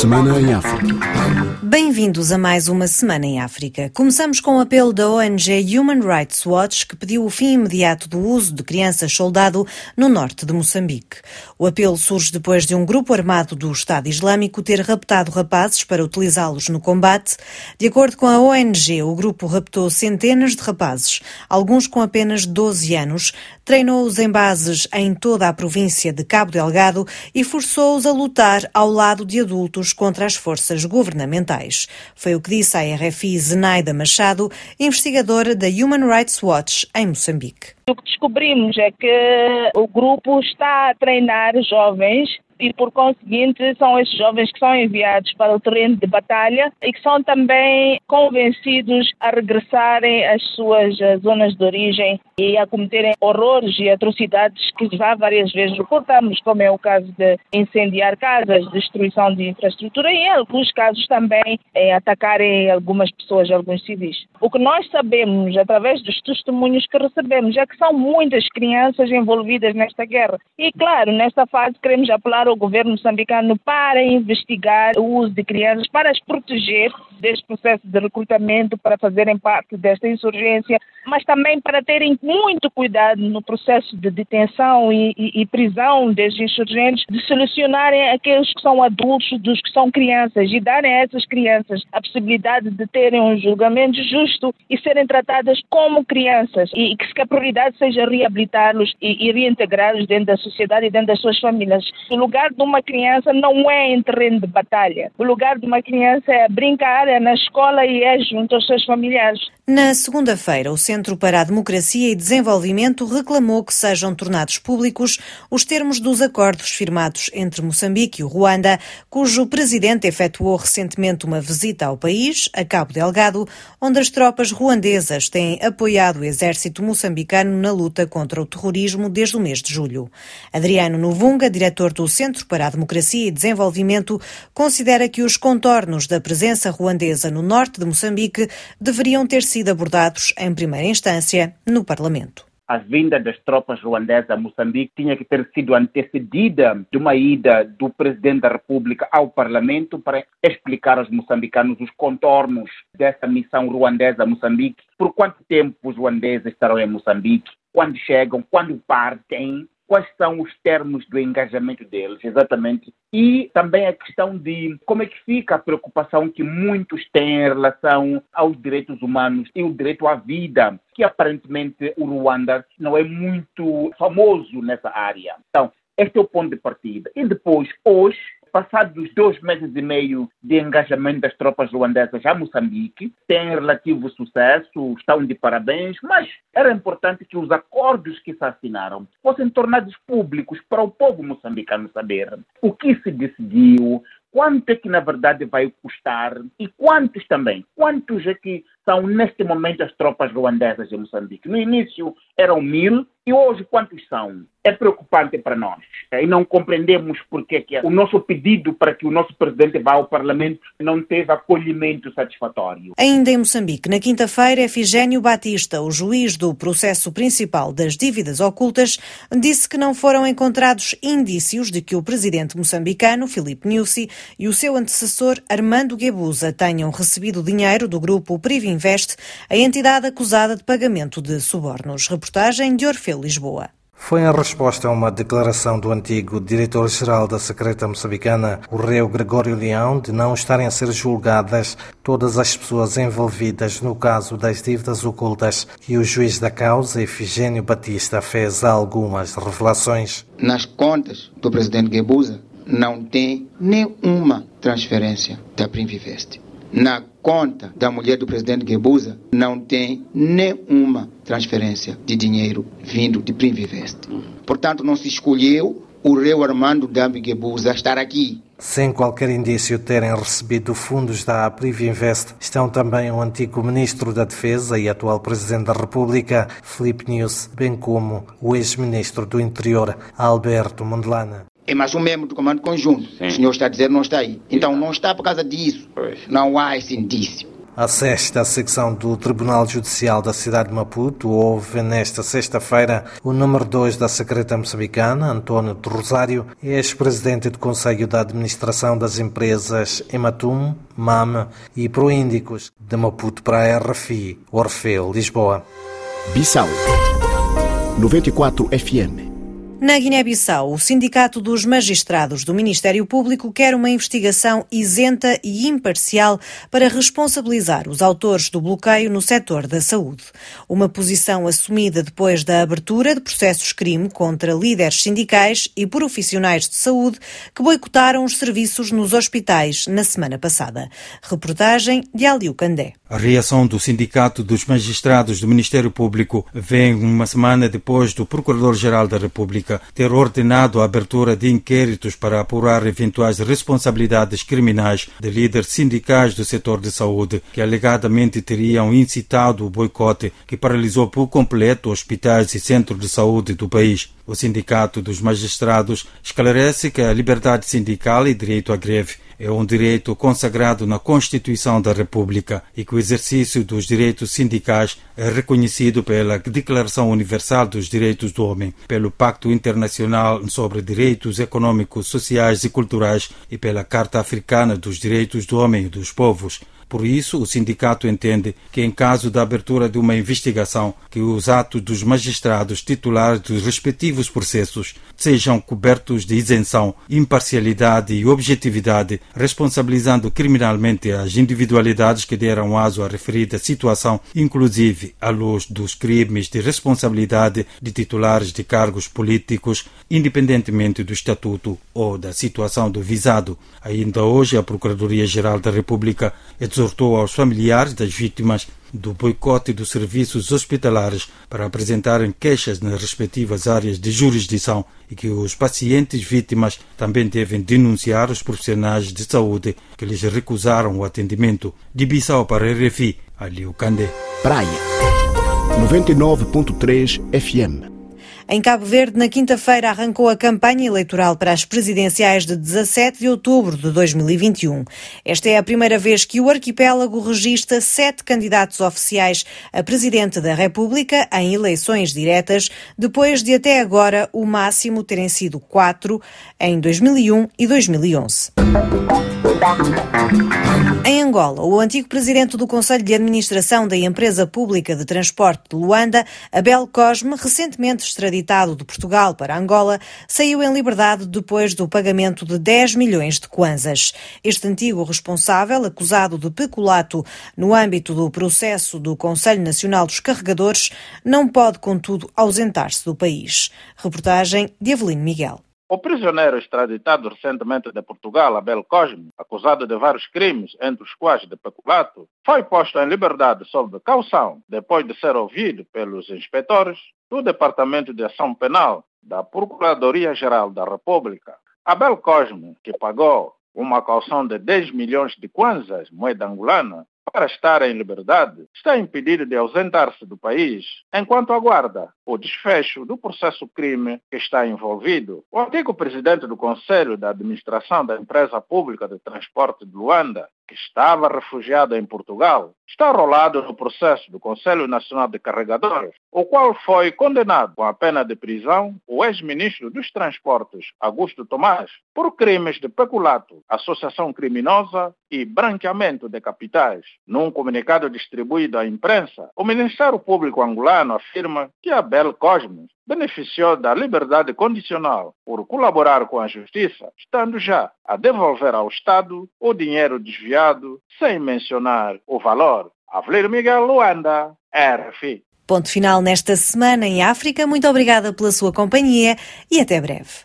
Semana em África. Bem-vindos a mais uma Semana em África. Começamos com o apelo da ONG Human Rights Watch, que pediu o fim imediato do uso de crianças soldado no norte de Moçambique. O apelo surge depois de um grupo armado do Estado Islâmico ter raptado rapazes para utilizá-los no combate. De acordo com a ONG, o grupo raptou centenas de rapazes, alguns com apenas 12 anos, treinou-os em bases em toda a província de Cabo Delgado e forçou-os a lutar ao lado de adultos contra as forças governamentais. Foi o que disse à RFI Zenaida Machado, investigadora da Human Rights Watch em Moçambique. O que descobrimos é que o grupo está a treinar jovens e, por conseguinte, são esses jovens que são enviados para o terreno de batalha e que são também convencidos a regressarem às suas eh, zonas de origem e a cometerem horrores e atrocidades que já várias vezes reportamos, como é o caso de incendiar casas, destruição de infraestrutura e, em alguns casos, também em atacarem algumas pessoas, alguns civis. O que nós sabemos, através dos testemunhos que recebemos, é que são muitas crianças envolvidas nesta guerra. E, claro, nesta fase queremos apelar ao governo moçambicano para investigar o uso de crianças, para as proteger deste processo de recrutamento, para fazerem parte desta insurgência, mas também para terem muito cuidado no processo de detenção e, e, e prisão destes insurgentes, de selecionarem aqueles que são adultos dos que são crianças e darem a essas crianças a possibilidade de terem um julgamento justo e serem tratadas como crianças e, e que a prioridade seja reabilitá-los e, e reintegrá-los dentro da sociedade e dentro das suas famílias. O lugar de uma criança não é em terreno de batalha. O lugar de uma criança é brincar, é na escola e é junto aos seus familiares. Na segunda-feira, o Centro para a Democracia e Desenvolvimento reclamou que sejam tornados públicos os termos dos acordos firmados entre Moçambique e o Ruanda, cujo presidente efetuou recentemente uma visita ao país, a Cabo Delgado, onde as tropas ruandesas têm apoiado o exército moçambicano na luta contra o terrorismo desde o mês de julho. Adriano Novunga, diretor do Centro para a Democracia e Desenvolvimento, considera que os contornos da presença ruandesa no norte de Moçambique deveriam ter sido abordados em primeira instância no Parlamento. A vinda das tropas ruandesas a Moçambique tinha que ter sido antecedida de uma ida do presidente da República ao Parlamento para explicar aos moçambicanos os contornos dessa missão ruandesa a Moçambique, por quanto tempo os ruandeses estarão em Moçambique, quando chegam, quando partem, quais são os termos do engajamento deles, exatamente. E também a questão de como é que fica a preocupação que muitos têm em relação aos direitos humanos e o direito à vida, que aparentemente o Ruanda não é muito famoso nessa área. Então, este é o ponto de partida. E depois, hoje, passados dois meses e meio de engajamento das tropas ruandesas a Moçambique, tem relativo sucesso, estão de parabéns, mas era importante que os acordos que se assinaram fossem tornados públicos para o povo moçambicano saber o que se decidiu, quanto é que na verdade vai custar e quantos também, quantos é que são neste momento as tropas ruandesas em Moçambique. No início eram mil e hoje quantos são? É preocupante para nós e não compreendemos porque que o nosso pedido para que o nosso presidente vá ao Parlamento não teve acolhimento satisfatório. Ainda em Moçambique, na quinta-feira, Efigênio Batista, o juiz do processo principal das dívidas ocultas, disse que não foram encontrados indícios de que o presidente moçambicano, Filipe Nyusi, e o seu antecessor, Armando Guebuza, tenham recebido dinheiro do grupo Privinvest, a entidade acusada de pagamento de subornos. Reportagem de Orfeu Lisboa. Foi em resposta a uma declaração do antigo diretor-geral da Secreta Moçambicana, o rei Gregório Leão, de não estarem a ser julgadas todas as pessoas envolvidas no caso das dívidas ocultas, que o juiz da causa, Efigênio Batista, fez algumas revelações. Nas contas do presidente Guebuza não tem nenhuma transferência da Primvivest. Na conta da mulher do presidente Guebuza não tem nenhuma transferência de dinheiro vindo de Primvivest. Portanto, não se escolheu o rei Armando Dambi Guebuza estar aqui. Sem qualquer indício de terem recebido fundos da Privinvest, estão também o antigo Ministro da Defesa e atual Presidente da República, Filipe News, bem como o ex-Ministro do Interior, Alberto Mondelana. É mais um membro do comando conjunto. Sim. O senhor está a dizer não está aí. Então não está por causa disso. Pois. Não há esse indício. A sexta secção do Tribunal Judicial da cidade de Maputo houve nesta sexta-feira o número 2 da secreta moçambicana, António de Rosário, ex-presidente do Conselho da Administração das Empresas Ematum, MAM e Proíndicos de Maputo para a RFI, Orfeu, Lisboa. Bissau 94 FM na Guiné-Bissau, o Sindicato dos Magistrados do Ministério Público quer uma investigação isenta e imparcial para responsabilizar os autores do bloqueio no setor da saúde. Uma posição assumida depois da abertura de processos crime contra líderes sindicais e profissionais de saúde que boicotaram os serviços nos hospitais na semana passada. Reportagem de Aliu Candé. A reação do Sindicato dos Magistrados do Ministério Público vem uma semana depois do Procurador-Geral da República ter ordenado a abertura de inquéritos para apurar eventuais responsabilidades criminais de líderes sindicais do setor de saúde que alegadamente teriam incitado o boicote que paralisou por completo hospitais e centros de saúde do país. O Sindicato dos Magistrados esclarece que a liberdade sindical e direito à greve é um direito consagrado na Constituição da República e que o exercício dos direitos sindicais é reconhecido pela Declaração Universal dos Direitos do Homem, pelo Pacto Internacional sobre Direitos Econômicos, Sociais e Culturais e pela Carta Africana dos Direitos do Homem e dos Povos. Por isso, o sindicato entende que, em caso da abertura de uma investigação, que os atos dos magistrados titulares dos respectivos processos sejam cobertos de isenção, imparcialidade e objetividade, responsabilizando criminalmente as individualidades que deram aso à referida situação, inclusive à luz dos crimes de responsabilidade de titulares de cargos políticos, independentemente do estatuto ou da situação do visado. Ainda hoje, a Procuradoria-Geral da República exortou aos familiares das vítimas do boicote dos serviços hospitalares para apresentarem queixas nas respectivas áreas de jurisdição e que os pacientes vítimas também devem denunciar os profissionais de saúde que lhes recusaram o atendimento. De Bissau para RFI, Aliu Candé. Praia 99.3 FM em Cabo Verde, na quinta-feira, arrancou a campanha eleitoral para as presidenciais de 17 de outubro de 2021. Esta é a primeira vez que o arquipélago registra sete candidatos oficiais a presidente da República em eleições diretas, depois de até agora o máximo terem sido quatro em 2001 e 2011. Em Angola, o antigo presidente do Conselho de Administração da Empresa Pública de Transporte de Luanda, Abel Cosme, recentemente extraditado de Portugal para Angola, saiu em liberdade depois do pagamento de 10 milhões de kwanzas. Este antigo responsável, acusado de peculato no âmbito do processo do Conselho Nacional dos Carregadores, não pode, contudo, ausentar-se do país. Reportagem de Avelino Miguel. O prisioneiro extraditado recentemente de Portugal, Abel Cosme, acusado de vários crimes, entre os quais de peculato, foi posto em liberdade sob caução depois de ser ouvido pelos inspetores do Departamento de Ação Penal da Procuradoria-Geral da República. Abel Cosme, que pagou uma caução de 10 milhões de kwanzas, moeda angolana, para estar em liberdade, está impedido de ausentar-se do país enquanto aguarda o desfecho do processo crime que está envolvido. O antigo presidente do Conselho da Administração da Empresa Pública de Transporte de Luanda, que estava refugiado em Portugal, está rolado no processo do Conselho Nacional de Carregadores, o qual foi condenado com a pena de prisão o ex-ministro dos Transportes, Augusto Tomás, por crimes de peculato, associação criminosa e branqueamento de capitais. Num comunicado distribuído à imprensa, o Ministério Público angolano afirma que Abel Cosmos beneficiou da liberdade condicional por colaborar com a justiça, estando já a devolver ao Estado o dinheiro desviado, sem mencionar o valor. Avelino Miguel Luanda, RFI. Ponto final nesta semana em África. Muito obrigada pela sua companhia e até breve.